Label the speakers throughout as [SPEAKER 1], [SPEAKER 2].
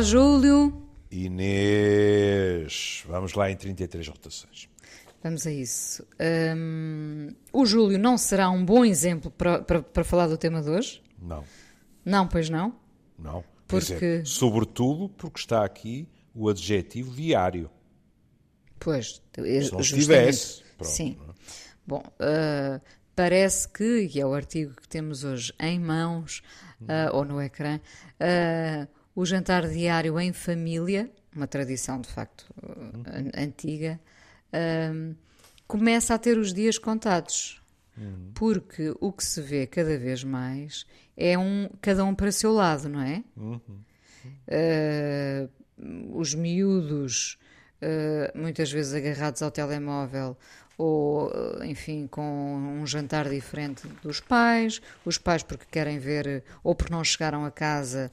[SPEAKER 1] Olá, Júlio.
[SPEAKER 2] Inês, vamos lá em 33 rotações.
[SPEAKER 1] Vamos a isso. Hum, o Júlio não será um bom exemplo para, para, para falar do tema de hoje?
[SPEAKER 2] Não.
[SPEAKER 1] Não, pois não?
[SPEAKER 2] Não.
[SPEAKER 1] Porque...
[SPEAKER 2] Dizer, sobretudo porque está aqui o adjetivo diário.
[SPEAKER 1] Pois,
[SPEAKER 2] se não estivesse.
[SPEAKER 1] Pronto, Sim. Não? É? Bom, uh, parece que, e é o artigo que temos hoje em mãos, uh, ou no ecrã, uh, o jantar diário em família, uma tradição de facto uhum. antiga, começa a ter os dias contados. Uhum. Porque o que se vê cada vez mais é um cada um para seu lado, não é? Uhum. Uh, os miúdos, uh, muitas vezes agarrados ao telemóvel, ou, enfim, com um jantar diferente dos pais, os pais porque querem ver, ou porque não chegaram a casa.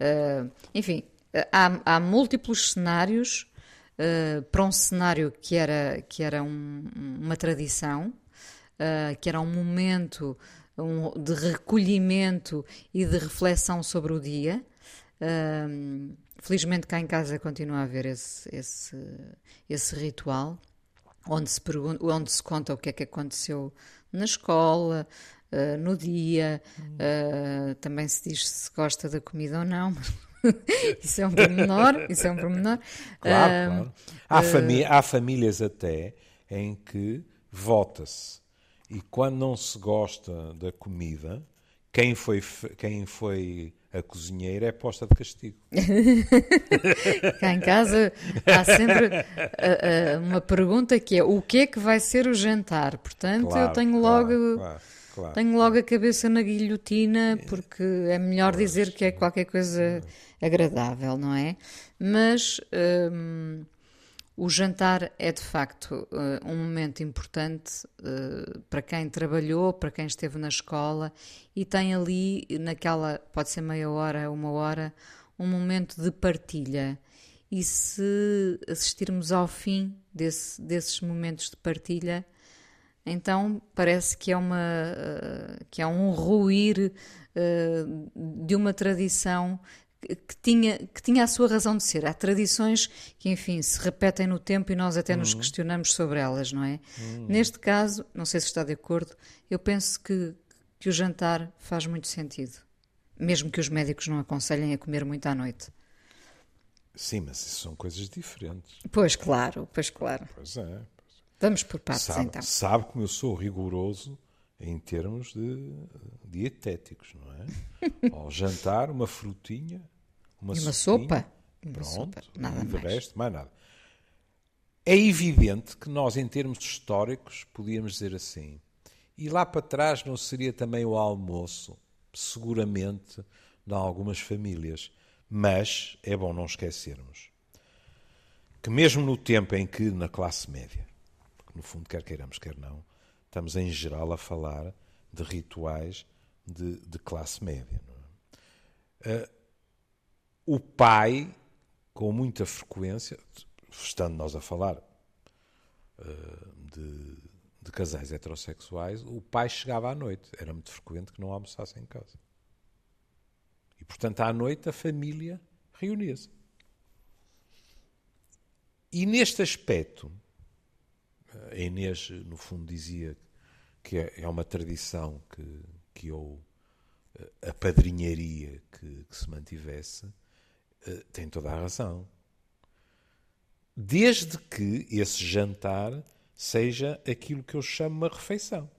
[SPEAKER 1] Uh, enfim, há, há múltiplos cenários uh, para um cenário que era, que era um, uma tradição, uh, que era um momento um, de recolhimento e de reflexão sobre o dia. Felizmente cá em casa continua a haver esse, esse, esse ritual, onde se, pergunta, onde se conta o que é que aconteceu na escola, Uh, no dia, uh, também se diz se gosta da comida ou não, isso é um pormenor, isso é um pormenor.
[SPEAKER 2] Claro, claro. Há, uh, há famílias até em que vota-se e quando não se gosta da comida, quem foi, quem foi a cozinheira é posta de castigo.
[SPEAKER 1] Cá em casa há sempre uh, uh, uma pergunta que é o que é que vai ser o jantar? Portanto, claro, eu tenho logo... Claro, claro. Claro. Tenho logo a cabeça na guilhotina, porque é melhor pois, dizer que é qualquer coisa agradável, não é? Mas hum, o jantar é de facto uh, um momento importante uh, para quem trabalhou, para quem esteve na escola e tem ali, naquela, pode ser meia hora, uma hora, um momento de partilha. E se assistirmos ao fim desse, desses momentos de partilha, então parece que é, uma, uh, que é um ruir uh, de uma tradição que tinha, que tinha a sua razão de ser. Há tradições que, enfim, se repetem no tempo e nós até uhum. nos questionamos sobre elas, não é? Uhum. Neste caso, não sei se está de acordo, eu penso que, que o jantar faz muito sentido. Mesmo que os médicos não aconselhem a comer muito à noite.
[SPEAKER 2] Sim, mas isso são coisas diferentes.
[SPEAKER 1] Pois claro, pois claro.
[SPEAKER 2] Pois é.
[SPEAKER 1] Vamos por partes
[SPEAKER 2] sabe,
[SPEAKER 1] então.
[SPEAKER 2] Sabe como eu sou rigoroso em termos de dietéticos, não é? Ao jantar, uma frutinha, uma,
[SPEAKER 1] e uma sopa.
[SPEAKER 2] Pronto,
[SPEAKER 1] sopa. nada mais.
[SPEAKER 2] resto, mais nada. É evidente que nós, em termos históricos, podíamos dizer assim, e lá para trás não seria também o almoço, seguramente, de algumas famílias. Mas é bom não esquecermos que mesmo no tempo em que, na classe média, no fundo, quer queiramos, quer não, estamos em geral a falar de rituais de, de classe média. É? Uh, o pai, com muita frequência, estando nós a falar uh, de, de, casais heterossexuais, o pai chegava à noite. Era muito frequente que não almoçasse em casa. E, portanto, à noite a família reunia-se. E neste aspecto, a Inês, no fundo, dizia que é, é uma tradição que, que eu eh, apadrinharia que, que se mantivesse, eh, tem toda a razão. Desde que esse jantar seja aquilo que eu chamo uma refeição.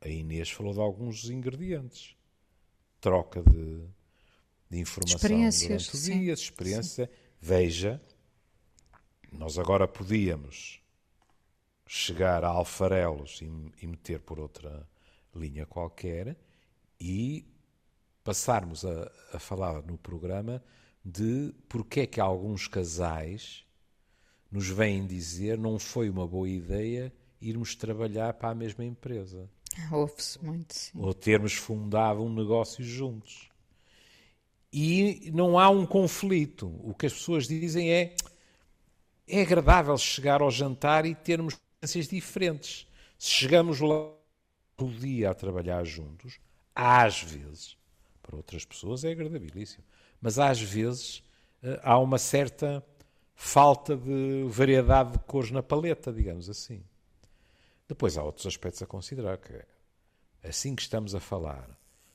[SPEAKER 2] A Inês falou de alguns ingredientes. Troca de, de informação durante o dia, experiência. Sim. Veja nós agora podíamos chegar a alfarelos e, meter por outra linha qualquer e passarmos a, a, falar no programa de porque é que alguns casais nos vêm dizer não foi uma boa ideia irmos trabalhar para a mesma empresa.
[SPEAKER 1] Ouve-se muito, sim.
[SPEAKER 2] Ou termos fundado um negócio juntos. E não há um conflito. O que as pessoas dizem é é agradável chegar ao jantar e termos experiências diferentes. Se chegamos lá o dia a trabalhar juntos, às vezes, para outras pessoas é agradabilíssimo. mas às vezes eh, há uma certa falta de variedade de cores na paleta, digamos assim. Depois há outros aspectos a considerar, que assim que estamos a falar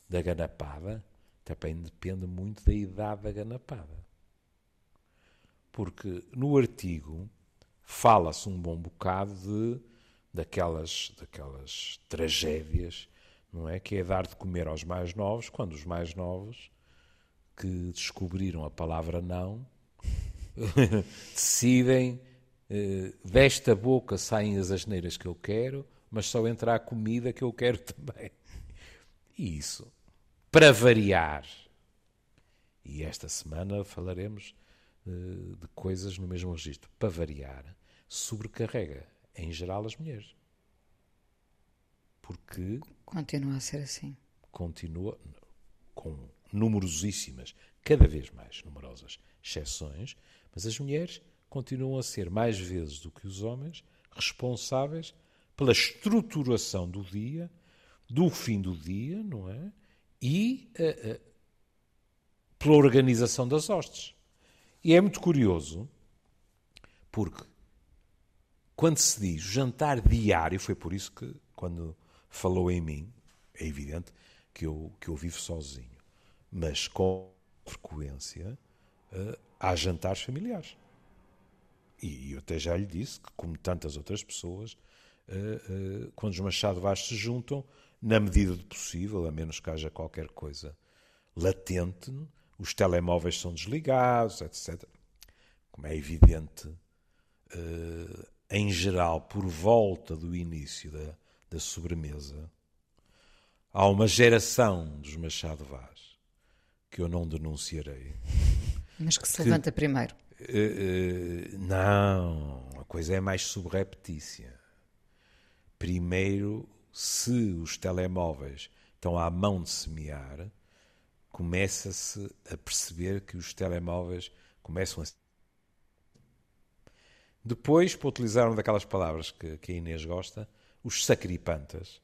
[SPEAKER 2] da ganapada, também depende muito da idade da ganapada. Porque no artigo fala-se um bom bocado de daquelas, daquelas tragédias, não é? Que é dar de comer aos mais novos, quando os mais novos que descobriram a palavra não decidem eh, desta boca saem as asneiras que eu quero, mas só entra a comida que eu quero também. E isso, para variar. E esta semana falaremos de coisas no mesmo registro. Para variar, sobrecarrega em geral, as mulheres. Porque.
[SPEAKER 1] Continua a ser assim.
[SPEAKER 2] Continua com numerosíssimas, cada vez mais numerosas exceções, mas as mulheres continuam a ser mais vezes do que os homens responsáveis pela estruturação do dia, do fim do dia, não é? E uh, uh, pela organização das hostes. E é muito curioso, porque quando se diz jantar diário, foi por isso que, quando falou em mim, é evidente que eu, que eu vivo sozinho, mas com frequência uh, há jantares familiares. E eu até já lhe disse que, como tantas outras pessoas, uh, uh, quando os Machado Vaz se juntam, na medida do possível, a menos que haja qualquer coisa latente, os telemóveis são desligados, etc. Como é evidente, em geral, por volta do início da, da sobremesa, há uma geração dos Machado Vaz que eu não denunciarei.
[SPEAKER 1] Mas que se que, levanta primeiro.
[SPEAKER 2] Uh, uh, não, a coisa é mais subreptícia. Primeiro, se os telemóveis estão à mão de semear, começa-se a perceber que os telemóveis começam a depois, para utilizar uma daquelas palavras que, que a Inês gosta, os sacripantas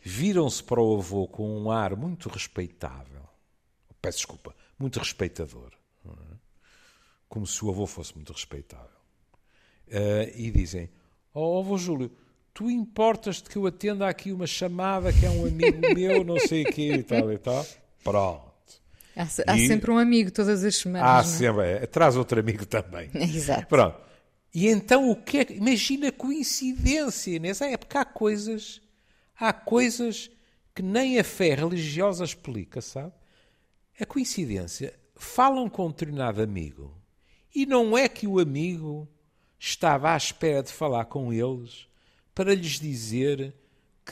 [SPEAKER 2] viram-se para o avô com um ar muito respeitável. Peço desculpa, muito respeitador. É? Como se o avô fosse muito respeitável. Uh, e dizem: Oh, avô Júlio, tu importas-te que eu atenda aqui uma chamada que é um amigo meu, não sei o quê e tal e tal. Pronto.
[SPEAKER 1] Há, há sempre um amigo todas as semanas.
[SPEAKER 2] Há? É? sempre, é, traz outro amigo também.
[SPEAKER 1] Exato.
[SPEAKER 2] Pronto. E então o que é, Imagina a coincidência nessa época. Há coisas, há coisas que nem a fé religiosa explica, sabe? A coincidência. Falam com um determinado amigo e não é que o amigo estava à espera de falar com eles para lhes dizer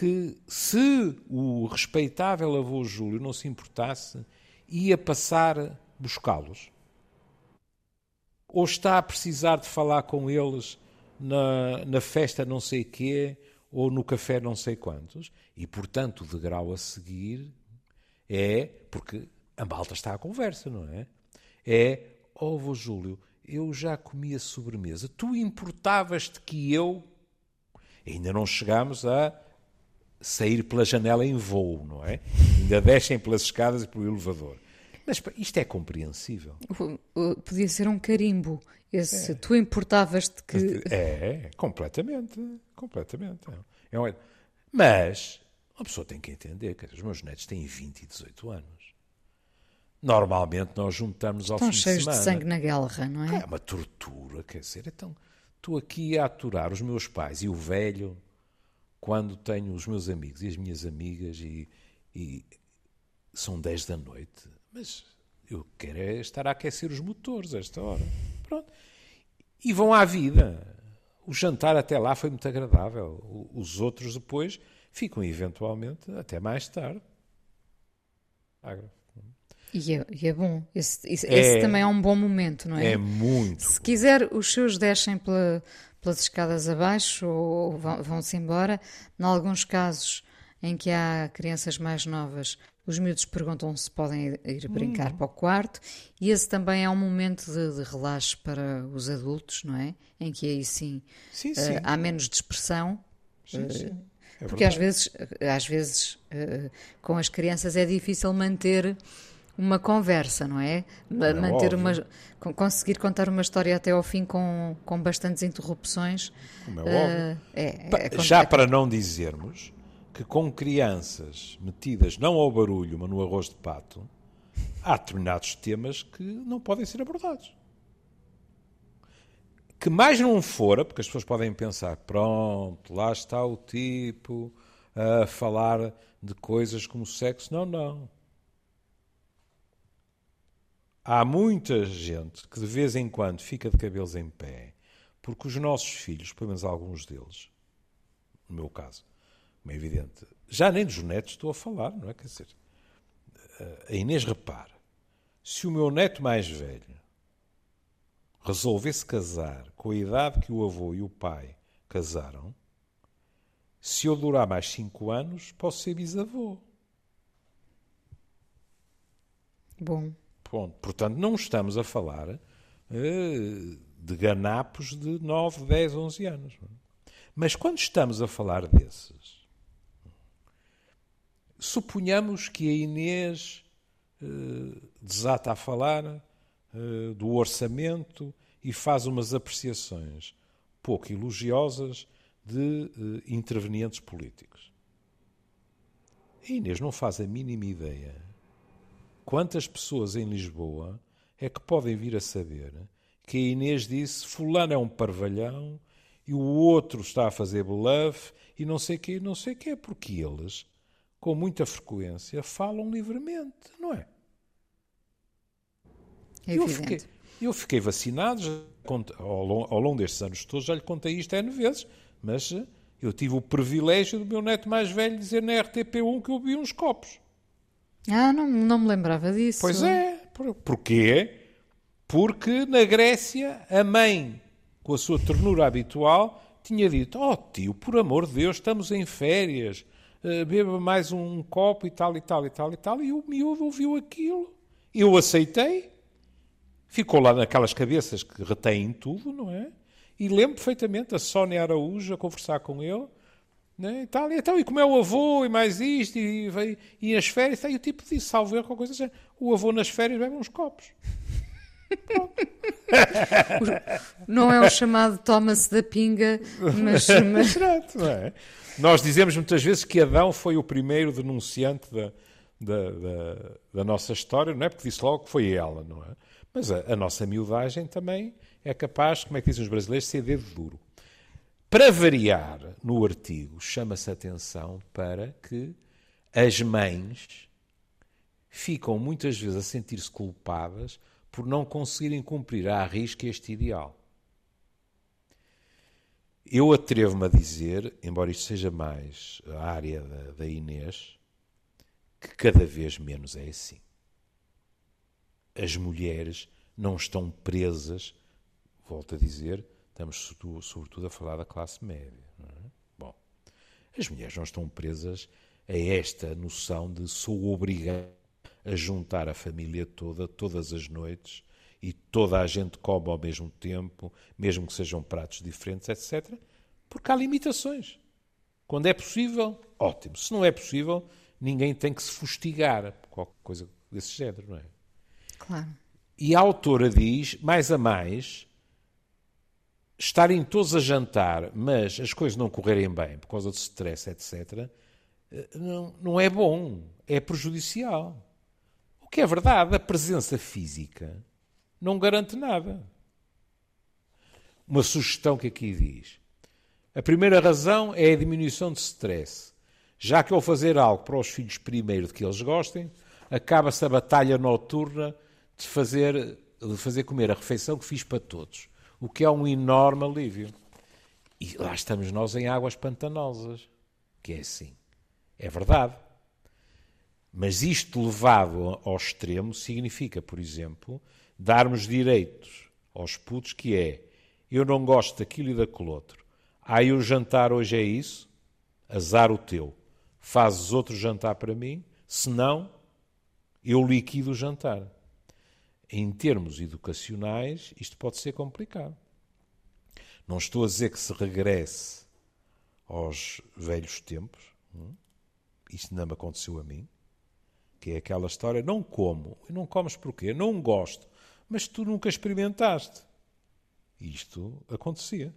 [SPEAKER 2] que se o respeitável avô Júlio não se importasse, ia passar buscá-los? Ou está a precisar de falar com eles na, na festa não sei quê ou no café não sei quantos? E, portanto, o degrau a seguir é, porque a malta está à conversa, não é? É, ó oh, Júlio, eu já comi a sobremesa, tu importavas-te que eu... Ainda não chegamos a sair pela janela em voo, não é? Ainda descem pelas escadas e pelo elevador. Mas isto é compreensível.
[SPEAKER 1] Podia ser um carimbo. Esse, é. Tu importavas-te que.
[SPEAKER 2] É, completamente. Completamente. É um... Mas uma pessoa tem que entender que os meus netos têm 20 e 18 anos. Normalmente nós juntamos ao
[SPEAKER 1] Estão
[SPEAKER 2] fim
[SPEAKER 1] cheios
[SPEAKER 2] de semana.
[SPEAKER 1] de sangue na guerra, não é?
[SPEAKER 2] É uma tortura, quer dizer. Então, estou aqui a aturar os meus pais e o velho quando tenho os meus amigos e as minhas amigas e, e são 10 da noite, mas eu quero é estar a aquecer os motores a esta hora. Pronto. E vão à vida. O jantar até lá foi muito agradável. Os outros depois ficam eventualmente até mais tarde.
[SPEAKER 1] E é, e é bom. Esse, esse, é, esse, também é um bom momento, não é?
[SPEAKER 2] É muito.
[SPEAKER 1] Se quiser, os seus descem pela, pelas escadas abaixo ou vão-se embora. Em alguns casos em que há crianças mais novas, os miúdos perguntam se podem ir brincar uhum. para o quarto, e esse também é um momento de, de, relaxo para os adultos, não é? Em que aí sim,
[SPEAKER 2] sim, sim. Uh,
[SPEAKER 1] há menos dispersão.
[SPEAKER 2] Sim, uh, sim.
[SPEAKER 1] É porque às vezes, às vezes uh, com as crianças é difícil manter uma conversa, não é? é Manter uma, conseguir contar uma história até ao fim com, com bastantes interrupções.
[SPEAKER 2] Como é óbvio. Uh, é, é, Já para não dizermos que com crianças metidas não ao barulho, mas no arroz de pato, há determinados temas que não podem ser abordados. Que mais não fora, porque as pessoas podem pensar, pronto, lá está o tipo a falar de coisas como sexo. Não, não. Há muita gente que de vez em quando fica de cabelos em pé, porque os nossos filhos, pelo menos alguns deles, no meu caso, como é evidente, já nem dos netos estou a falar, não é? Quer dizer, a Inês repara, se o meu neto mais velho resolvesse casar com a idade que o avô e o pai casaram, se eu durar mais cinco anos, posso ser bisavô.
[SPEAKER 1] Bom.
[SPEAKER 2] Ponto. Portanto, não estamos a falar uh, de ganapos de 9, 10, 11 anos. Mas quando estamos a falar desses, suponhamos que a Inês uh, desata a falar uh, do orçamento e faz umas apreciações pouco elogiosas de intervenientes políticos. A Inês não faz a mínima ideia quantas pessoas em Lisboa é que podem vir a saber que a Inês disse fulano é um parvalhão e o outro está a fazer bluff e não sei quê, não sei quê, porque eles, com muita frequência, falam livremente, não é?
[SPEAKER 1] É eu fiquei,
[SPEAKER 2] eu fiquei vacinado ao longo destes anos todos, já lhe contei isto N vezes, mas eh, eu tive o privilégio do meu neto mais velho dizer na RTP1 que eu vi uns copos.
[SPEAKER 1] Ah, não, não me lembrava disso.
[SPEAKER 2] Pois é. Porquê? Porque na Grécia a mãe, com a sua ternura habitual, tinha dito: Oh tio, por amor de Deus, estamos em férias, uh, beba mais um copo e tal e tal e tal e tal. E o miúdo ouviu aquilo. Eu aceitei. Ficou lá naquelas cabeças que retêm tudo, não é? E lembro perfeitamente a Sónia Araújo a conversar com ele. Né, e, tal, e, então, e como é o avô, e mais isto, e, e, e as férias, e o tipo disse, salvo erro, coisa assim, o avô nas férias bebe uns copos.
[SPEAKER 1] não é o chamado toma-se da pinga, mas... mas...
[SPEAKER 2] não é? Nós dizemos muitas vezes que Adão foi o primeiro denunciante da, da, da, da nossa história, não é? Porque disse logo que foi ela, não é? Mas a, a nossa miudagem também é capaz, como é que dizem os brasileiros, ser dedo duro. Para variar, no artigo, chama-se atenção para que as mães ficam muitas vezes a sentir-se culpadas por não conseguirem cumprir à risca este ideal. Eu atrevo-me a dizer, embora isto seja mais a área da, da Inês, que cada vez menos é assim. As mulheres não estão presas volto a dizer, estamos sobretudo a falar da classe média. É? Bom, as mulheres não estão presas a esta noção de sou obrigado a juntar a família toda, todas as noites, e toda a gente come ao mesmo tempo, mesmo que sejam pratos diferentes, etc. Porque há limitações. Quando é possível, ótimo. Se não é possível, ninguém tem que se fustigar por qualquer coisa desse género, não é?
[SPEAKER 1] Claro.
[SPEAKER 2] E a autora diz, mais a mais, estarem todos a jantar, mas as coisas não correrem bem por causa de stress, etc., eh, não, não é bom, é prejudicial. O que é verdade, a presença física não garante nada. Uma sugestão que aqui diz. A primeira razão é a diminuição de stress. Já que ao fazer algo para os filhos primeiro de que eles gostem, acaba-se a batalha noturna de fazer, de fazer comer a refeição que fiz para todos o que é um enorme alívio. E lá estamos nós em águas pantanosas, que é assim. É verdade. Mas isto levado ao extremo significa, por exemplo, darmos direitos aos putos que é eu não gosto daquilo e daquele outro. Aí o jantar hoje é isso, azar o teu. Fazes outro jantar para mim, senão eu liquido o jantar em termos educacionais, isto pode ser complicado. Não estou a dizer que se regresse aos velhos tempos, hum? isto não me aconteceu a mim, que é aquela história, não como, e não comes porquê? Não gosto, mas tu nunca experimentaste. Isto acontecia.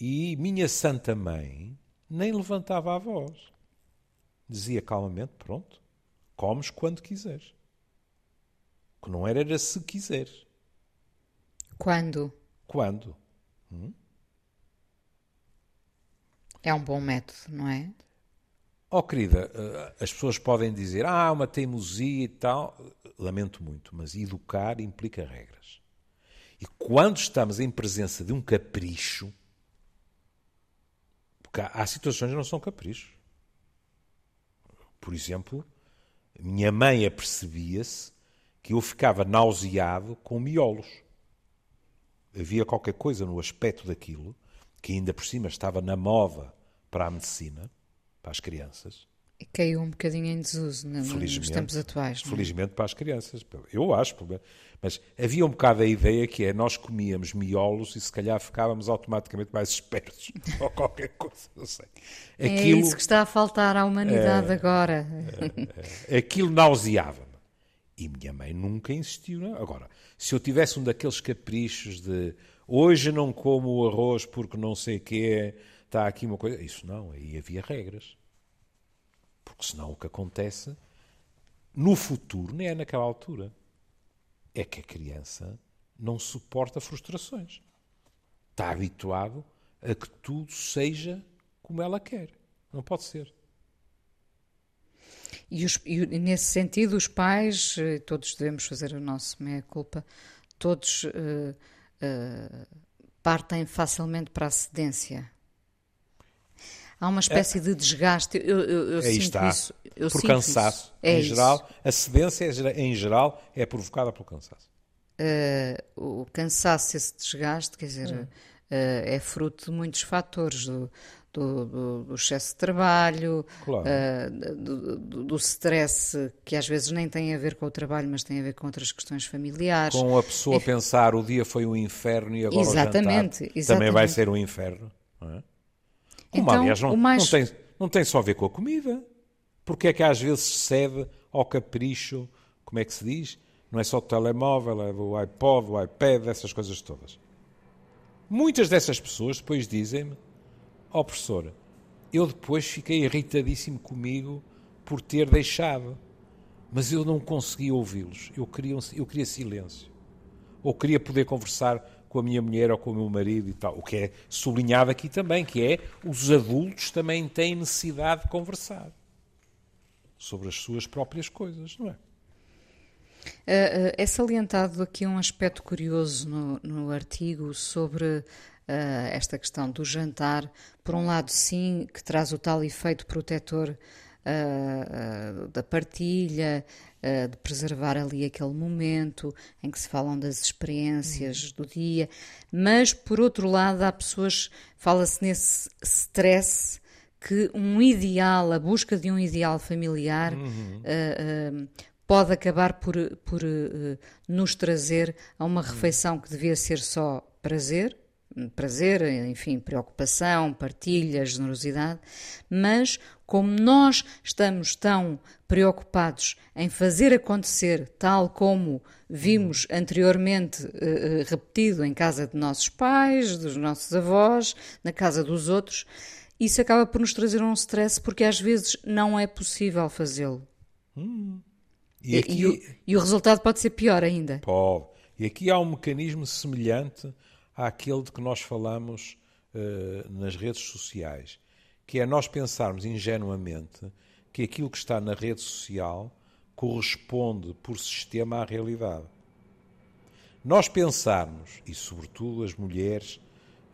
[SPEAKER 2] E minha santa mãe nem levantava a voz. Dizia calmamente: Pronto, comes quando quiseres. Que não era, era se quiseres.
[SPEAKER 1] Quando?
[SPEAKER 2] Quando? Hum?
[SPEAKER 1] É um bom método, não é?
[SPEAKER 2] Oh, querida, eh, as pessoas podem dizer, ah, uma teimosia e tal. Lamento muito, mas educar implica regras. E quando estamos em presença de um capricho, porque há, situações que não são caprichos. Por exemplo, minha mãe apercebia-se que eu ficava nauseado com miolos. Havia qualquer coisa no aspecto daquilo, que ainda por cima estava na moda para a medicina, para as crianças.
[SPEAKER 1] E caiu um bocadinho em desuso nos tempos atuais.
[SPEAKER 2] Não é? Felizmente para as crianças. Eu acho, mas havia um bocado a ideia que é nós comíamos miolos e se calhar ficávamos automaticamente mais espertos ou qualquer coisa, não sei.
[SPEAKER 1] É Aquilo, é isso que está a faltar à humanidade é, agora.
[SPEAKER 2] É, é, aquilo nauseava-me. E minha mãe nunca insistiu. Não? Agora, se eu tivesse um daqueles caprichos de hoje não como o arroz porque não sei o que está aqui uma coisa. Isso não, aí havia regras. Porque senão o que acontece no futuro, nem é naquela altura é que a criança não suporta frustrações. Está habituado a que tudo seja como ela quer. Não pode ser.
[SPEAKER 1] E, os, e, nesse sentido, os pais, eh, todos devemos fazer o nosso meia-culpa, todos uh, uh, partem facilmente para a cedência. Há uma espécie é, de desgaste. Eu, eu, eu
[SPEAKER 2] aí
[SPEAKER 1] sinto
[SPEAKER 2] está.
[SPEAKER 1] isso. Eu
[SPEAKER 2] por cansaço.
[SPEAKER 1] Isso. É
[SPEAKER 2] em geral, a cedência em geral é provocada pelo cansaço.
[SPEAKER 1] Uh, o cansaço, esse desgaste, quer dizer, uh, é fruto de muitos fatores. Do, do, do, do excesso de trabalho,
[SPEAKER 2] claro.
[SPEAKER 1] uh, do, do, stress que às vezes nem tem a ver com o trabalho, mas tem a ver com outras questões familiares.
[SPEAKER 2] Com a pessoa é... pensar o dia foi um inferno e agora
[SPEAKER 1] exatamente,
[SPEAKER 2] o
[SPEAKER 1] exatamente.
[SPEAKER 2] também vai ser um inferno. Não é? Como, então, aliás, não, mais... não, tem, não tem só a ver com a comida. Porque é que às vezes cede ao capricho, como é que se diz? Não é só o telemóvel, é do iPod, do iPad, essas coisas todas. Muitas dessas pessoas depois dizem-me, ó oh, professora, eu depois fiquei irritadíssimo comigo por ter deixado, mas eu não conseguia ouvi-los. Eu queria, eu queria silêncio. Ou queria poder conversar com a minha mulher ou com o meu marido e tal. O que é sublinhado aqui também, que é os adultos também têm necessidade de conversar sobre as suas próprias coisas, não é?
[SPEAKER 1] Uh, é salientado aqui um aspecto curioso no, no artigo sobre esta questão do jantar. Por um lado, sim, que traz o tal efeito protetor uh, da partilha, uh, de preservar ali aquele momento em que se falam das experiências uhum. do dia, mas por outro lado há pessoas, fala-se nesse stress que um ideal, a busca de um ideal familiar uhum. uh, pode acabar por, por nos trazer a uma refeição que devia ser só prazer, prazer, enfim, preocupação, partilha, generosidade, mas como nós estamos tão preocupados em fazer acontecer tal como vimos anteriormente uh, repetido em casa de nossos pais, dos nossos avós, na casa dos outros, isso acaba por nos trazer um stress porque às vezes não é possível fazê-lo.
[SPEAKER 2] Hum.
[SPEAKER 1] E, aqui... e, o, e o resultado pode ser pior ainda.
[SPEAKER 2] Pode. E aqui há um mecanismo semelhante àquele de que nós falamos uh, nas redes sociais, que é nós pensarmos ingenuamente que aquilo que está na rede social corresponde por sistema à realidade. Nós pensarmos, e sobretudo as mulheres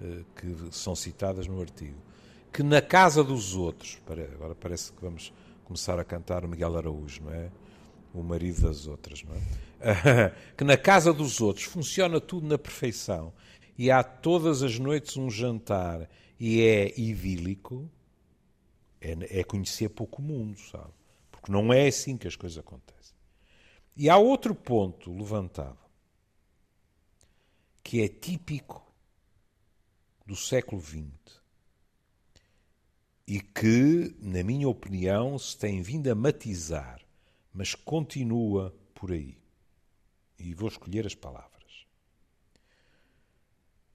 [SPEAKER 2] uh, que são citadas no artigo, que na casa dos outros, agora parece que vamos começar a cantar o Miguel Araújo, não é? O marido das outras, não é? que na casa dos outros funciona tudo na perfeição e há todas as noites um jantar e é idílico, é, é conhecer pouco mundo, sabe? Porque não é assim que as coisas acontecem. E há outro ponto levantado que é típico do século XX e que, na minha opinião, se tem vindo a matizar, mas continua por aí. E vou escolher as palavras.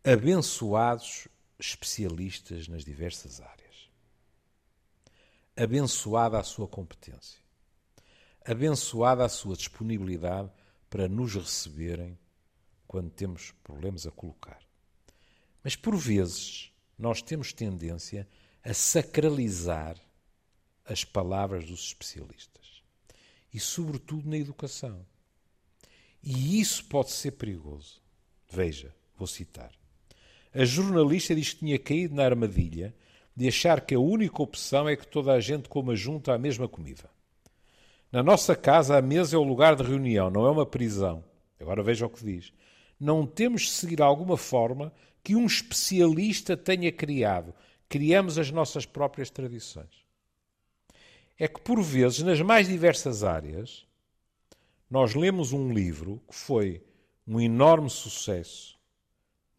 [SPEAKER 2] Abençoados especialistas nas diversas áreas. Abençoada a sua competência. Abençoada a sua disponibilidade para nos receberem quando temos problemas a colocar. Mas por vezes nós temos tendência a sacralizar as palavras dos especialistas. E sobretudo na educação. E isso pode ser perigoso. Veja, vou citar. A jornalista diz que tinha caído na armadilha de achar que a única opção é que toda a gente coma junto à mesma comida. Na nossa casa, a mesa é o lugar de reunião, não é uma prisão. Agora veja o que diz. Não temos de seguir alguma forma que um especialista tenha criado. Criamos as nossas próprias tradições. É que, por vezes, nas mais diversas áreas, nós lemos um livro que foi um enorme sucesso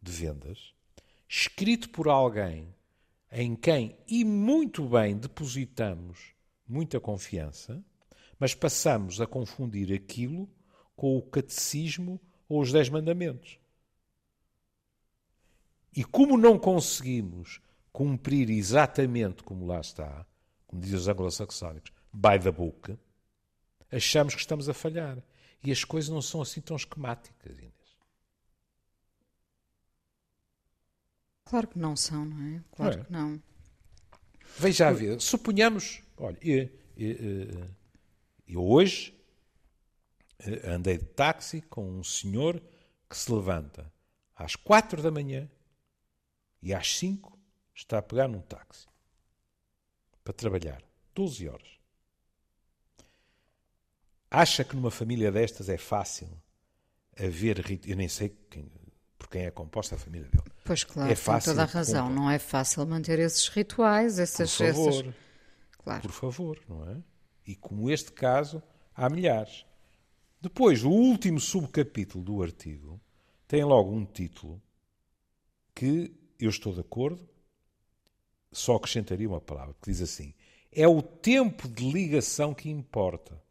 [SPEAKER 2] de vendas escrito por alguém em quem, e muito bem, depositamos muita confiança, mas passamos a confundir aquilo com o catecismo ou os Dez Mandamentos. E como não conseguimos cumprir exatamente como lá está, como dizem os anglo-saxónicos, by the book, achamos que estamos a falhar. E as coisas não são assim tão esquemáticas.
[SPEAKER 1] Claro que não são, não é? Claro é. que não.
[SPEAKER 2] Veja a ver, suponhamos, olha, eu, eu, eu hoje eh, andei de táxi com um senhor que se levanta às quatro da manhã e às cinco está a pegar num táxi para trabalhar 12 horas. Acha que numa família destas é fácil haver. Eu nem sei quem, por quem é composta a família dele.
[SPEAKER 1] Pois claro, é fácil tem toda a razão. Não é fácil manter esses rituais, essas. Por favor, essas...
[SPEAKER 2] Claro. por favor, não é? E como este caso, há milhares. Depois, o último subcapítulo do artigo tem logo um título que eu estou de acordo, só acrescentaria uma palavra, que diz assim: é o tempo de ligação que importa.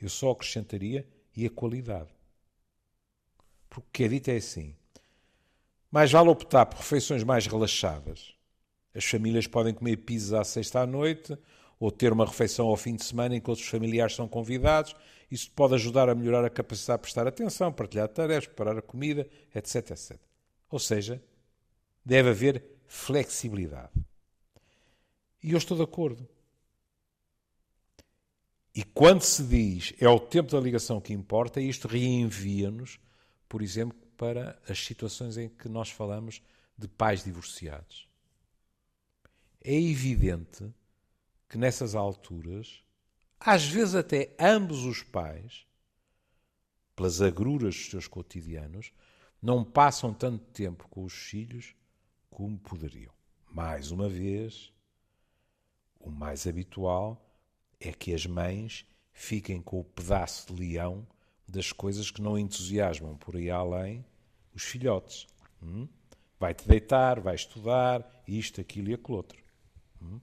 [SPEAKER 2] Eu só acrescentaria e a qualidade. Porque o que é dito é assim: mais vale optar por refeições mais relaxadas. As famílias podem comer pizza à sexta à noite ou ter uma refeição ao fim de semana em que outros familiares são convidados. Isso pode ajudar a melhorar a capacidade de prestar atenção, partilhar tarefas, preparar a comida, etc, etc. Ou seja, deve haver flexibilidade. E eu estou de acordo. E quando se diz é o tempo da ligação que importa, isto reenvia-nos, por exemplo, para as situações em que nós falamos de pais divorciados. É evidente que nessas alturas, às vezes até ambos os pais, pelas agruras dos seus cotidianos, não passam tanto tempo com os filhos como poderiam. Mais uma vez, o mais habitual é que as mães fiquem com o pedaço de leão das coisas que não entusiasmam por aí além os filhotes. Hum? Vai-te deitar, vai estudar, isto, aquilo e aquilo outro. Hum?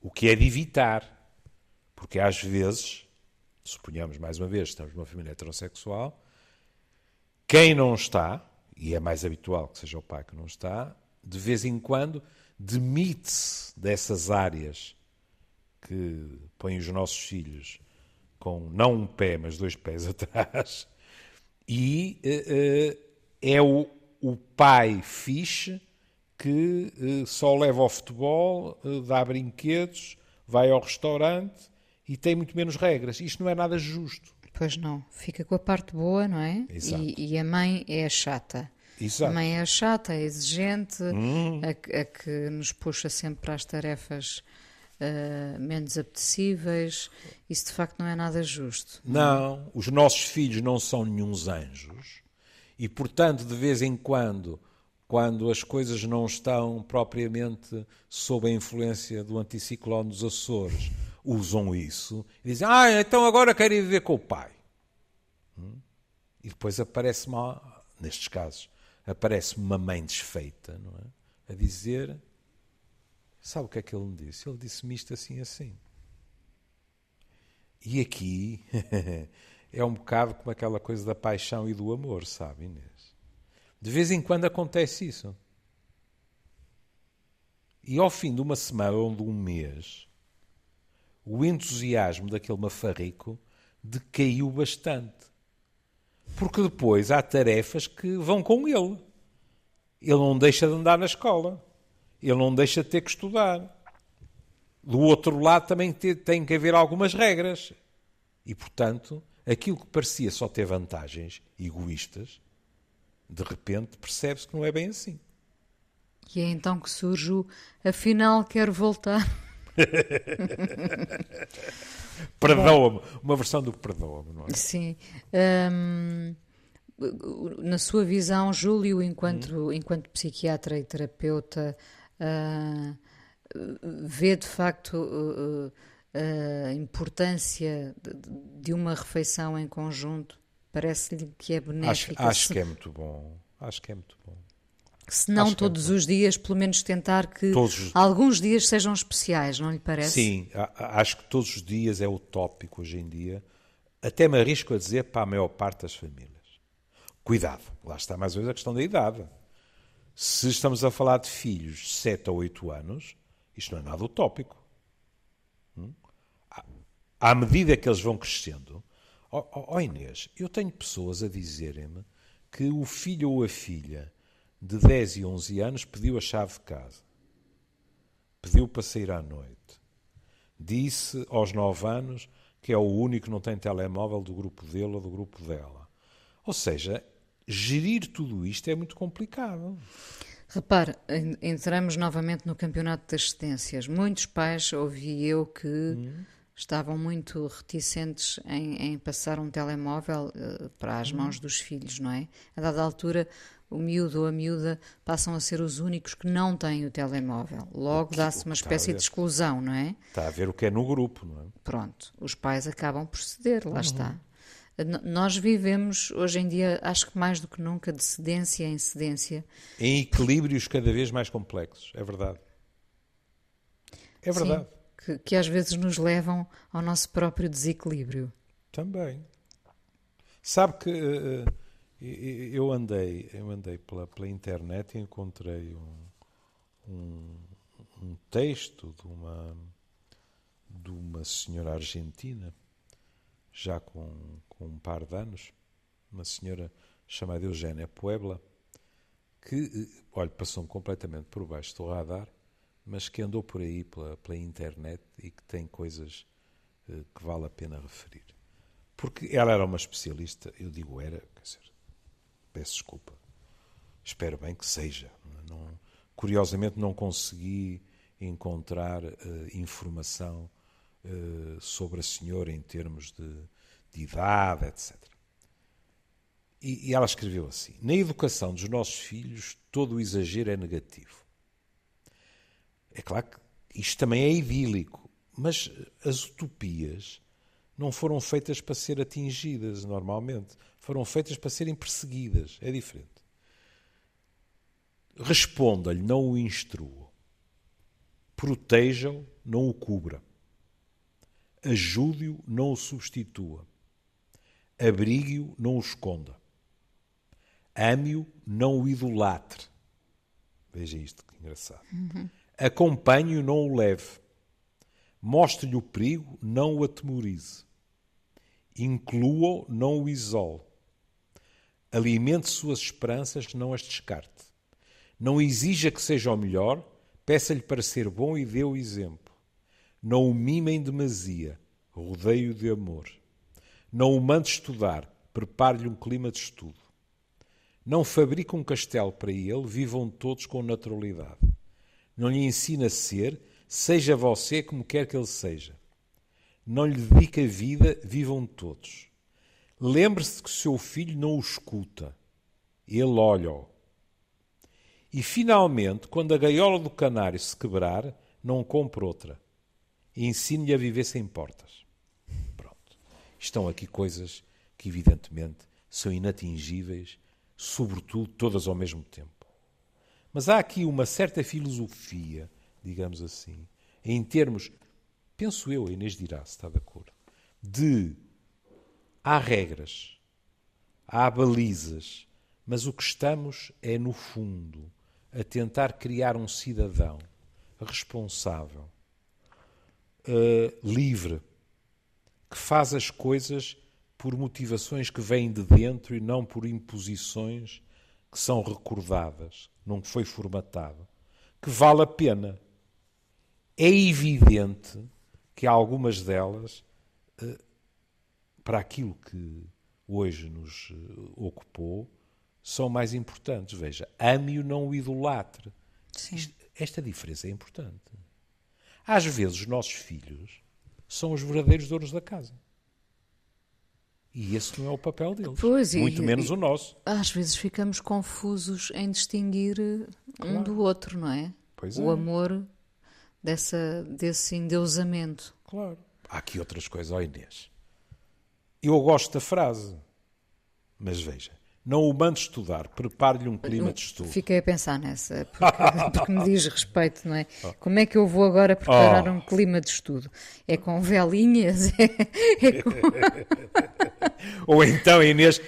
[SPEAKER 2] O que é de evitar, porque às vezes, suponhamos mais uma vez, estamos numa família heterossexual, quem não está, e é mais habitual que seja o pai que não está, de vez em quando demite-se dessas áreas que põem os nossos filhos com não um pé, mas dois pés atrás, e uh, uh, é o, o pai fixe que uh, só leva ao futebol, uh, dá brinquedos, vai ao restaurante e tem muito menos regras. Isto não é nada justo.
[SPEAKER 1] Pois não, fica com a parte boa, não é? Exato. E, e a mãe é a chata. Exato. A mãe é a chata, é exigente, hum. a, a, que nos puxa sempre para as tarefas uh, menos apetecíveis. Isso de facto não é nada justo.
[SPEAKER 2] Não, não, os nossos filhos não são nenhums anjos e, portanto, de vez em quando, quando as coisas não estão propriamente sob a influência do anticiclone dos Açores, usam isso e dizem: Ah, então agora quero ir viver com o pai. Hum? E depois aparece-me, nestes casos, aparece-me uma mãe desfeita, não é? A dizer: Sabe o que é que ele me disse? Ele disse-me isto assim assim. E aqui é um bocado como aquela coisa da paixão e do amor, sabe, Inês? De vez em quando acontece isso. E ao fim de uma semana ou de um mês, o entusiasmo daquele mafarrico decaiu bastante. Porque depois há tarefas que vão com ele. Ele não deixa de andar na escola. Ele não deixa de ter que estudar. Do outro lado também tem que haver algumas regras. E, portanto, aquilo que parecia só ter vantagens egoístas, de repente percebe-se que não é bem assim.
[SPEAKER 1] E é então que surge o afinal quero voltar.
[SPEAKER 2] perdoa-me, uma versão do perdoa-me, não é?
[SPEAKER 1] Sim. Na sua visão, Júlio, enquanto, hum. enquanto psiquiatra e terapeuta, uh, vê de facto uh, a importância de, uma refeição em conjunto? Parece-lhe que é benéfica?
[SPEAKER 2] Acho, acho que é muito bom. Acho que é muito bom.
[SPEAKER 1] Se não acho todos é os dias, pelo menos tentar que todos... alguns dias sejam especiais, não lhe parece?
[SPEAKER 2] Sim, acho que todos os dias é utópico hoje em dia. Até me arrisco a dizer para a maior parte das famílias. Cuidado, lá está mais ou menos a questão da idade. Se estamos a falar de filhos de 7 a 8 anos, isto não é nada utópico. À medida que eles vão crescendo, ó oh, oh Inês, eu tenho pessoas a dizerem-me que o filho ou a filha de 10 e 11 anos pediu a chave de casa. Pediu para sair à noite. Disse aos 9 anos que é o único que não tem telemóvel do grupo dele ou do grupo dela. Ou seja, gerir tudo isto é muito complicado.
[SPEAKER 1] Repare, entramos novamente no campeonato das cedências. Muitos pais, ouvi eu, que hum. Estavam muito reticentes em, em, passar um telemóvel uh, para as mãos dos filhos, não é? A dada altura, o miúdo ou a miúda passam a ser os únicos que não têm o telemóvel. Logo dá-se uma espécie de exclusão, não é?
[SPEAKER 2] Está a ver o que é no grupo, não é?
[SPEAKER 1] Pronto, os pais acabam por ceder, lá uhum. está. Nós vivemos hoje em dia, acho que mais do que nunca, de cedência em cedência.
[SPEAKER 2] Em equilíbrios cada vez mais complexos, é verdade. É verdade. Sim,
[SPEAKER 1] que, que às vezes nos levam ao nosso próprio desequilíbrio.
[SPEAKER 2] Também. Sabe que uh, eu andei, eu andei pela, pela internet e encontrei um, um, um texto de uma, de uma senhora argentina, já com com um par de anos, uma senhora chamada Eugénia Puebla, que, eh, olha, passou-me completamente por baixo do radar, mas que andou por aí pela, pela internet e que tem coisas uh, que vale a pena referir. Porque ela era uma especialista, eu digo era, quer dizer, peço desculpa, espero bem que seja. Não, curiosamente não consegui encontrar uh, informação uh, sobre a senhora em termos de de idade, etc. E, e ela escreveu assim: Na educação dos nossos filhos, todo o exagero é negativo. É claro que isto também é idílico, mas as utopias não foram feitas para ser atingidas normalmente, foram feitas para serem perseguidas. É diferente. Responda-lhe, não o instrua. Proteja-o, não o cubra. Ajude-o, não o substitua. Abrigue-o, não o esconda. Ame-o, não o idolatre. Veja isto, que engraçado. Uhum. Acompanhe-o, não o leve. Mostre-lhe o perigo, não o atemorize. Inclua-o, não o isole. Alimente suas esperanças, não as descarte. Não exija que seja o melhor, peça-lhe para ser bom e dê o exemplo. Não o mime em demasia, rodeio de amor. Não o mande estudar, prepare-lhe um clima de estudo. Não fabrique um castelo para ele, vivam todos com naturalidade. Não lhe ensine a ser, seja você como quer que ele seja. Não lhe dedique a vida, vivam todos. Lembre-se que seu filho não o escuta, ele olha-o. E finalmente, quando a gaiola do canário se quebrar, não compre outra. Ensine-lhe a viver sem portas estão aqui coisas que, evidentemente, são inatingíveis, sobretudo todas ao mesmo tempo. Mas há aqui uma certa filosofia digamos assim, em termos, penso eu, a Inês dirá, se está de acordo, de há regras, há balizas, mas o que estamos é, no fundo, a tentar criar um cidadão responsável, uh, livre, que faz as coisas por motivações que vêm de dentro e não por imposições que são recordadas, não foi formatado, que vale a pena. É evidente que algumas delas, uh, para aquilo que hoje nos uh, ocupou, são mais importantes. Veja, ame-o, não o idolatre. esta diferença é importante. Às vezes, os nossos filhos são os verdadeiros donos da casa. E esse não é o papel deles. Pois, muito e, menos e, o nosso.
[SPEAKER 1] Às vezes ficamos confusos em distinguir claro. um do outro, não é? Pois o é. amor dessa, desse endeusamento.
[SPEAKER 2] Claro. Há aqui outras coisas, ó Inês. Eu gosto da frase, mas veja, não o mande estudar, prepare-lhe um clima de estudo.
[SPEAKER 1] Fiquei a pensar nessa, porque, porque, me diz respeito, não é? Como é que eu vou agora preparar oh. um clima de estudo? É com velinhas? É, é com...
[SPEAKER 2] Ou então a Inês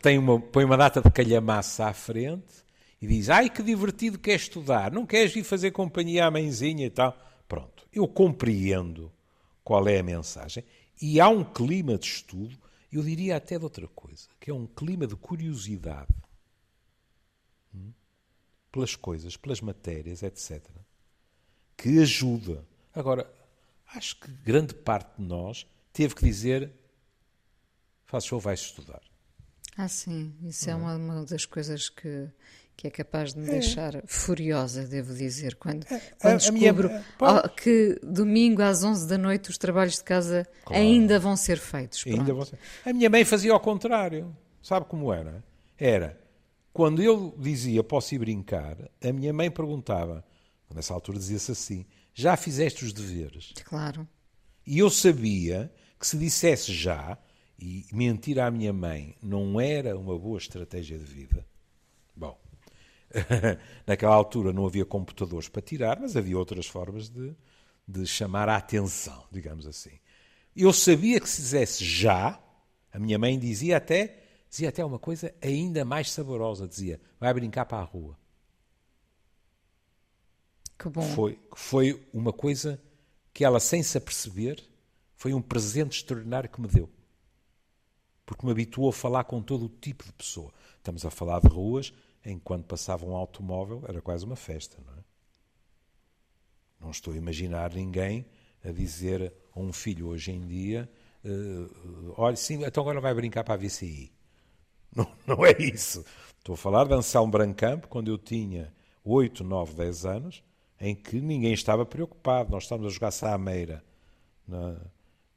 [SPEAKER 2] tem uma, põe uma data de calhamaça à frente e diz: Ai que divertido que é estudar, não queres ir fazer companhia à mãezinha e tal? Pronto, eu compreendo qual é a mensagem e há um clima de estudo eu diria até de outra coisa, que é um clima de curiosidade hum, pelas coisas, pelas matérias, etc., que ajuda. Agora, acho que grande parte de nós teve que dizer: faz favor, vais estudar.
[SPEAKER 1] Ah, sim, isso é, é uma, uma das coisas que que é capaz de me é. deixar furiosa, devo dizer, quando, é. quando a, descubro a minha... que domingo às 11 da noite os trabalhos de casa claro. ainda vão ser feitos. Ainda vão ser.
[SPEAKER 2] A minha mãe fazia ao contrário. Sabe como era? Era, quando eu dizia posso ir brincar, a minha mãe perguntava, nessa altura dizia-se assim, já fizeste os deveres?
[SPEAKER 1] Claro.
[SPEAKER 2] E eu sabia que se dissesse já, e mentir à minha mãe não era uma boa estratégia de vida, bom, Naquela altura não havia computadores para tirar, mas havia outras formas de, de chamar a atenção, digamos assim. Eu sabia que se fizesse já, a minha mãe dizia até, dizia até uma coisa ainda mais saborosa, dizia, vai brincar para a rua.
[SPEAKER 1] Que bom.
[SPEAKER 2] Foi, foi uma coisa que ela, sem se aperceber, foi um presente extraordinário que me deu. Porque me habituou a falar com todo o tipo de pessoa. Estamos a falar de ruas, enquanto passava um automóvel, era quase uma festa, não é? Não estou a imaginar ninguém a dizer a um filho hoje em dia: uh, olha, sim, então agora vai brincar para a VCI. Não, não é isso. Estou a falar de Anselmo Brancampo, quando eu tinha 8, 9, 10 anos, em que ninguém estava preocupado. Nós estávamos a jogar Saameira na,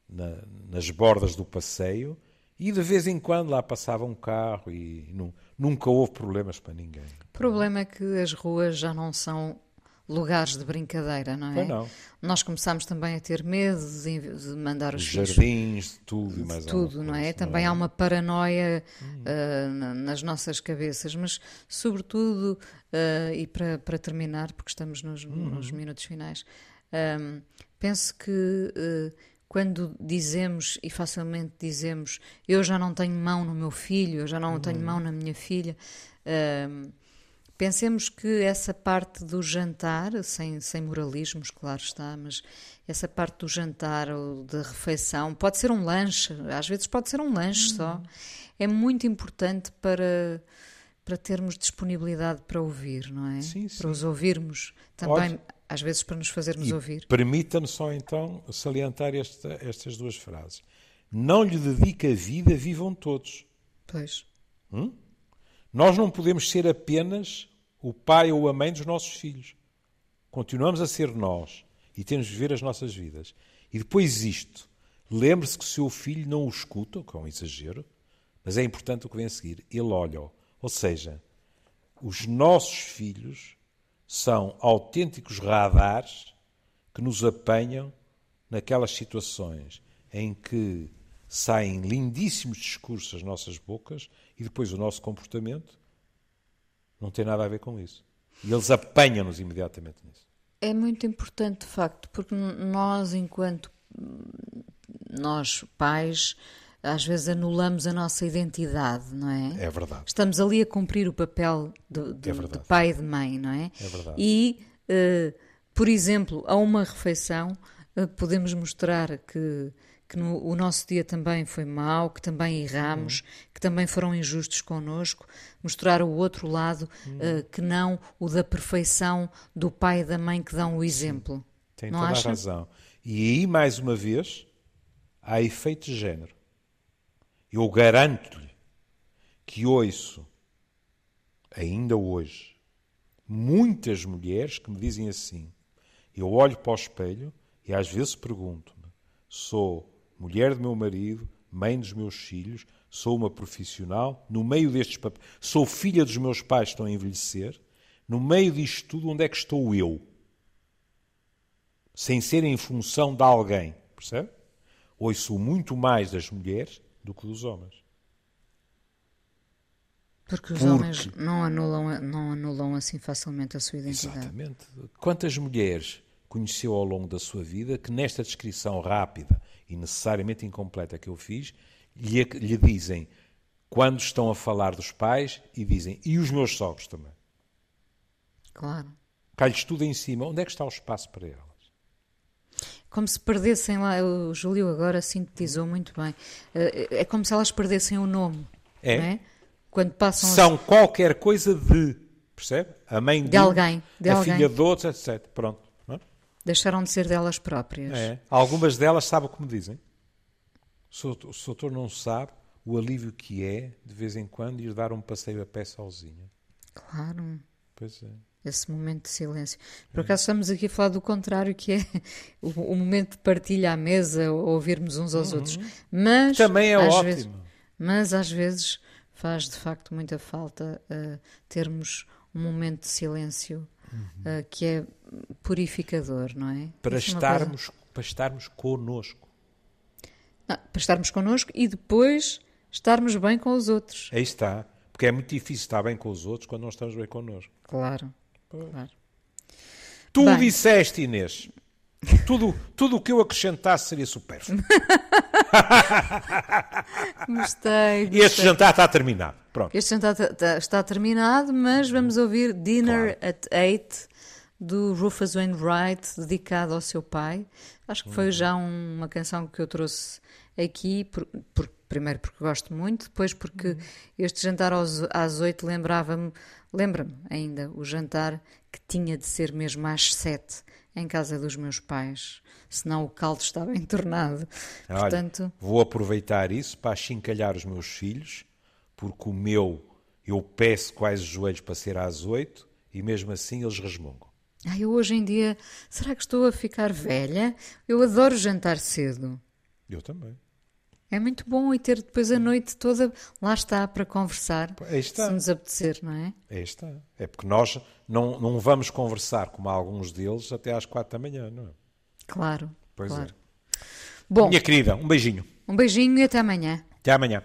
[SPEAKER 2] na, nas bordas do passeio e de vez em quando lá passava um carro e não, nunca houve problemas para ninguém.
[SPEAKER 1] O problema é que as ruas já não são lugares de brincadeira, não é?
[SPEAKER 2] Não.
[SPEAKER 1] Nós começámos também a ter medo de, de mandar os, os
[SPEAKER 2] filhos, jardins, tudo e mais
[SPEAKER 1] tudo, não é? Também não é? há uma paranoia hum. uh, nas nossas cabeças, mas sobretudo uh, e para, para terminar, porque estamos nos, hum. nos minutos finais, um, penso que uh, quando dizemos e facilmente dizemos eu já não tenho mão no meu filho, eu já não uhum. tenho mão na minha filha, uh, pensemos que essa parte do jantar, sem, sem moralismos, claro está, mas essa parte do jantar ou da refeição, pode ser um lanche, às vezes pode ser um lanche uhum. só, é muito importante para para termos disponibilidade para ouvir, não é?
[SPEAKER 2] Sim, sim.
[SPEAKER 1] Para os ouvirmos também às vezes para nos fazermos e ouvir.
[SPEAKER 2] Permita-me só então salientar esta, estas duas frases. Não lhe dedica a vida, vivam todos.
[SPEAKER 1] Pois.
[SPEAKER 2] Hum? Nós não podemos ser apenas o pai ou a mãe dos nossos filhos. Continuamos a ser nós e temos de viver as nossas vidas. E depois isto. Lembre-se que o seu filho não o escuta, que é um exagero, mas é importante o que vem a seguir. Ele olha-o. Ou seja, os nossos filhos são autênticos radares que nos apanham naquelas situações em que saem lindíssimos discursos das nossas bocas e depois o nosso comportamento não tem nada a ver com isso. E eles apanham-nos imediatamente nisso.
[SPEAKER 1] É muito importante, de facto, porque nós, enquanto nós pais, às vezes anulamos a nossa identidade, não é?
[SPEAKER 2] É verdade.
[SPEAKER 1] Estamos ali a cumprir o papel de, de, é de pai e de mãe, não é?
[SPEAKER 2] É verdade.
[SPEAKER 1] E, uh, por exemplo, a uma refeição, uh, podemos mostrar que que no, o nosso dia também foi mau, que também erramos, uhum. que também foram injustos connosco, mostrar o outro lado uhum. uh, que não o da perfeição do pai e da mãe que dão o exemplo. Sim.
[SPEAKER 2] Tem
[SPEAKER 1] não
[SPEAKER 2] toda
[SPEAKER 1] acha?
[SPEAKER 2] a razão. E aí, mais uma vez, há efeito de género. Eu garanto-lhe que ouço, ainda hoje, muitas mulheres que me dizem assim. Eu olho para o espelho e às vezes pergunto-me: sou mulher do meu marido, mãe dos meus filhos, sou uma profissional, no meio destes papéis, sou filha dos meus pais que estão a envelhecer, no meio disto tudo, onde é que estou eu? Sem ser em função de alguém, percebe? Ouço muito mais das mulheres do que dos homens.
[SPEAKER 1] Porque os Porque... homens não anulam, não anulam assim facilmente a sua identidade.
[SPEAKER 2] Exatamente. Quantas mulheres conheceu ao longo da sua vida que nesta descrição rápida e necessariamente incompleta que eu fiz, lhe, lhe dizem quando estão a falar dos pais e dizem e os meus sogros também.
[SPEAKER 1] Claro.
[SPEAKER 2] Cai-lhes tudo em cima. Onde é que está o espaço para elas?
[SPEAKER 1] Como se perdessem lá, o Júlio agora sintetizou muito bem. Eh, é como se elas perdessem o nome. É. é? Quando passam
[SPEAKER 2] São as... qualquer coisa de. Percebe? A mãe de,
[SPEAKER 1] de alguém. De
[SPEAKER 2] a
[SPEAKER 1] alguém.
[SPEAKER 2] filha de outro, etc. Pronto.
[SPEAKER 1] Deixaram de ser delas próprias.
[SPEAKER 2] É. Algumas delas sabem o que me dizem. O doutor não sabe o alívio que é, de vez em quando, ir dar um passeio a pé sozinha.
[SPEAKER 1] Claro.
[SPEAKER 2] Pois é.
[SPEAKER 1] Esse momento de silêncio. Por acaso estamos aqui a falar do contrário, que é o, o momento de partilha à mesa, ou ouvirmos uns aos uhum. outros. Mas,
[SPEAKER 2] Também é ótimo.
[SPEAKER 1] Vezes, mas às vezes faz de facto muita falta uh, termos um momento de silêncio uhum. uh, que é purificador, não é?
[SPEAKER 2] Para Isso estarmos, é para estarmos connosco.
[SPEAKER 1] Ah, para estarmos connosco e depois estarmos bem com os outros.
[SPEAKER 2] Aí está. Porque é muito difícil estar bem com os outros quando não estamos bem connosco.
[SPEAKER 1] Claro. Claro.
[SPEAKER 2] Tu bem. disseste, Inês. Tudo, tudo o que eu acrescentasse seria supérfluo.
[SPEAKER 1] gostei,
[SPEAKER 2] gostei. E este jantar está terminado. Pronto.
[SPEAKER 1] Este jantar está, está terminado, mas vamos ouvir Dinner claro. at Eight do Rufus Wainwright, dedicado ao seu pai. Acho que foi uhum. já um, uma canção que eu trouxe aqui, por, por, primeiro porque gosto muito, depois porque uhum. este jantar aos, às oito lembrava-me, lembra-me ainda, o jantar que tinha de ser mesmo às sete em casa dos meus pais, senão o caldo estava entornado.
[SPEAKER 2] Olha, Portanto... Vou aproveitar isso para achincalhar os meus filhos porque o meu eu peço quase os joelhos para ser às oito e mesmo assim eles resmungam.
[SPEAKER 1] Ah, eu hoje em dia, será que estou a ficar velha? Eu adoro jantar cedo.
[SPEAKER 2] Eu também.
[SPEAKER 1] É muito bom e ter depois a noite toda, lá está, para conversar, está. se nos apetecer, não é?
[SPEAKER 2] Aí está. É porque nós não, não vamos conversar, como alguns deles, até às quatro da manhã, não é?
[SPEAKER 1] Claro.
[SPEAKER 2] Pois
[SPEAKER 1] claro.
[SPEAKER 2] é. Bom, Minha querida, um beijinho.
[SPEAKER 1] Um beijinho e até amanhã.
[SPEAKER 2] Até amanhã.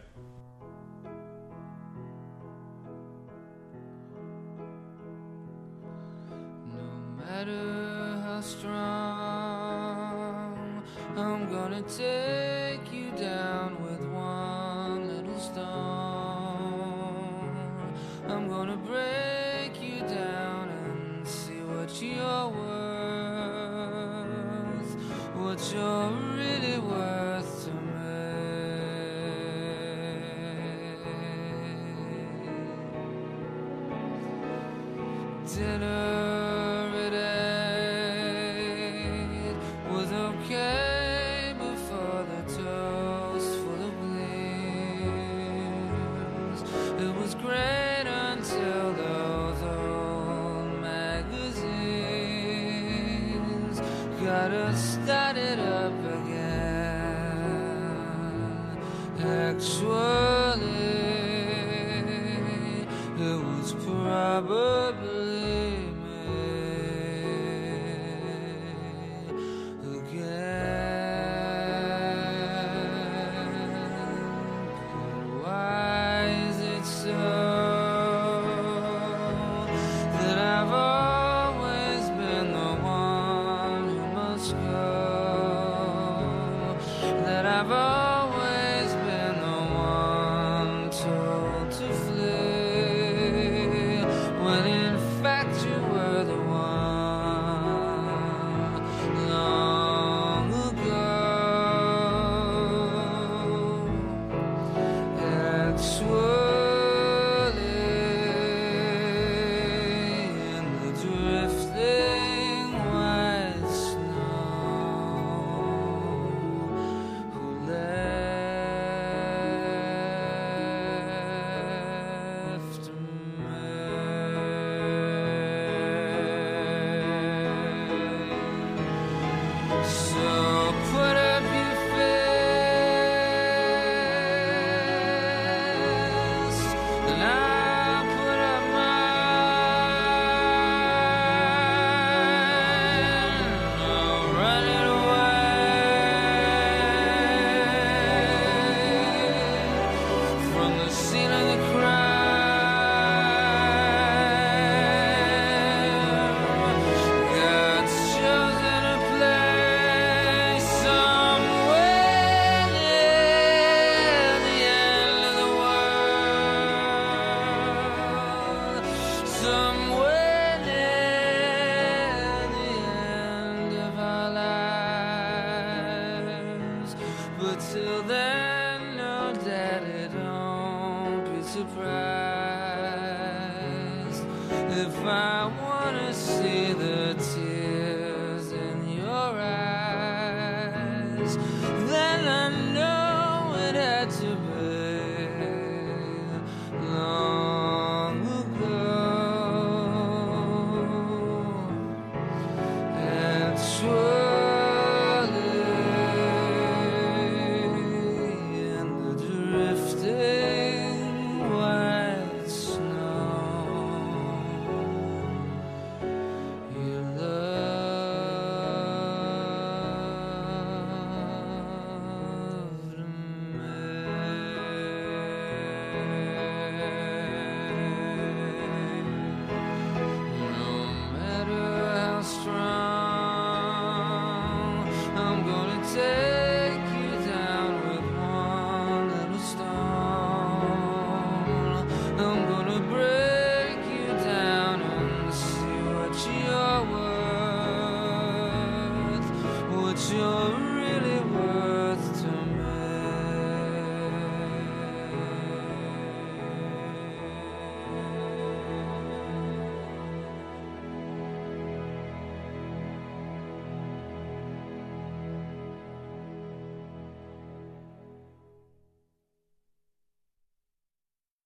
[SPEAKER 2] Me. Dinner.
[SPEAKER 3] eyes.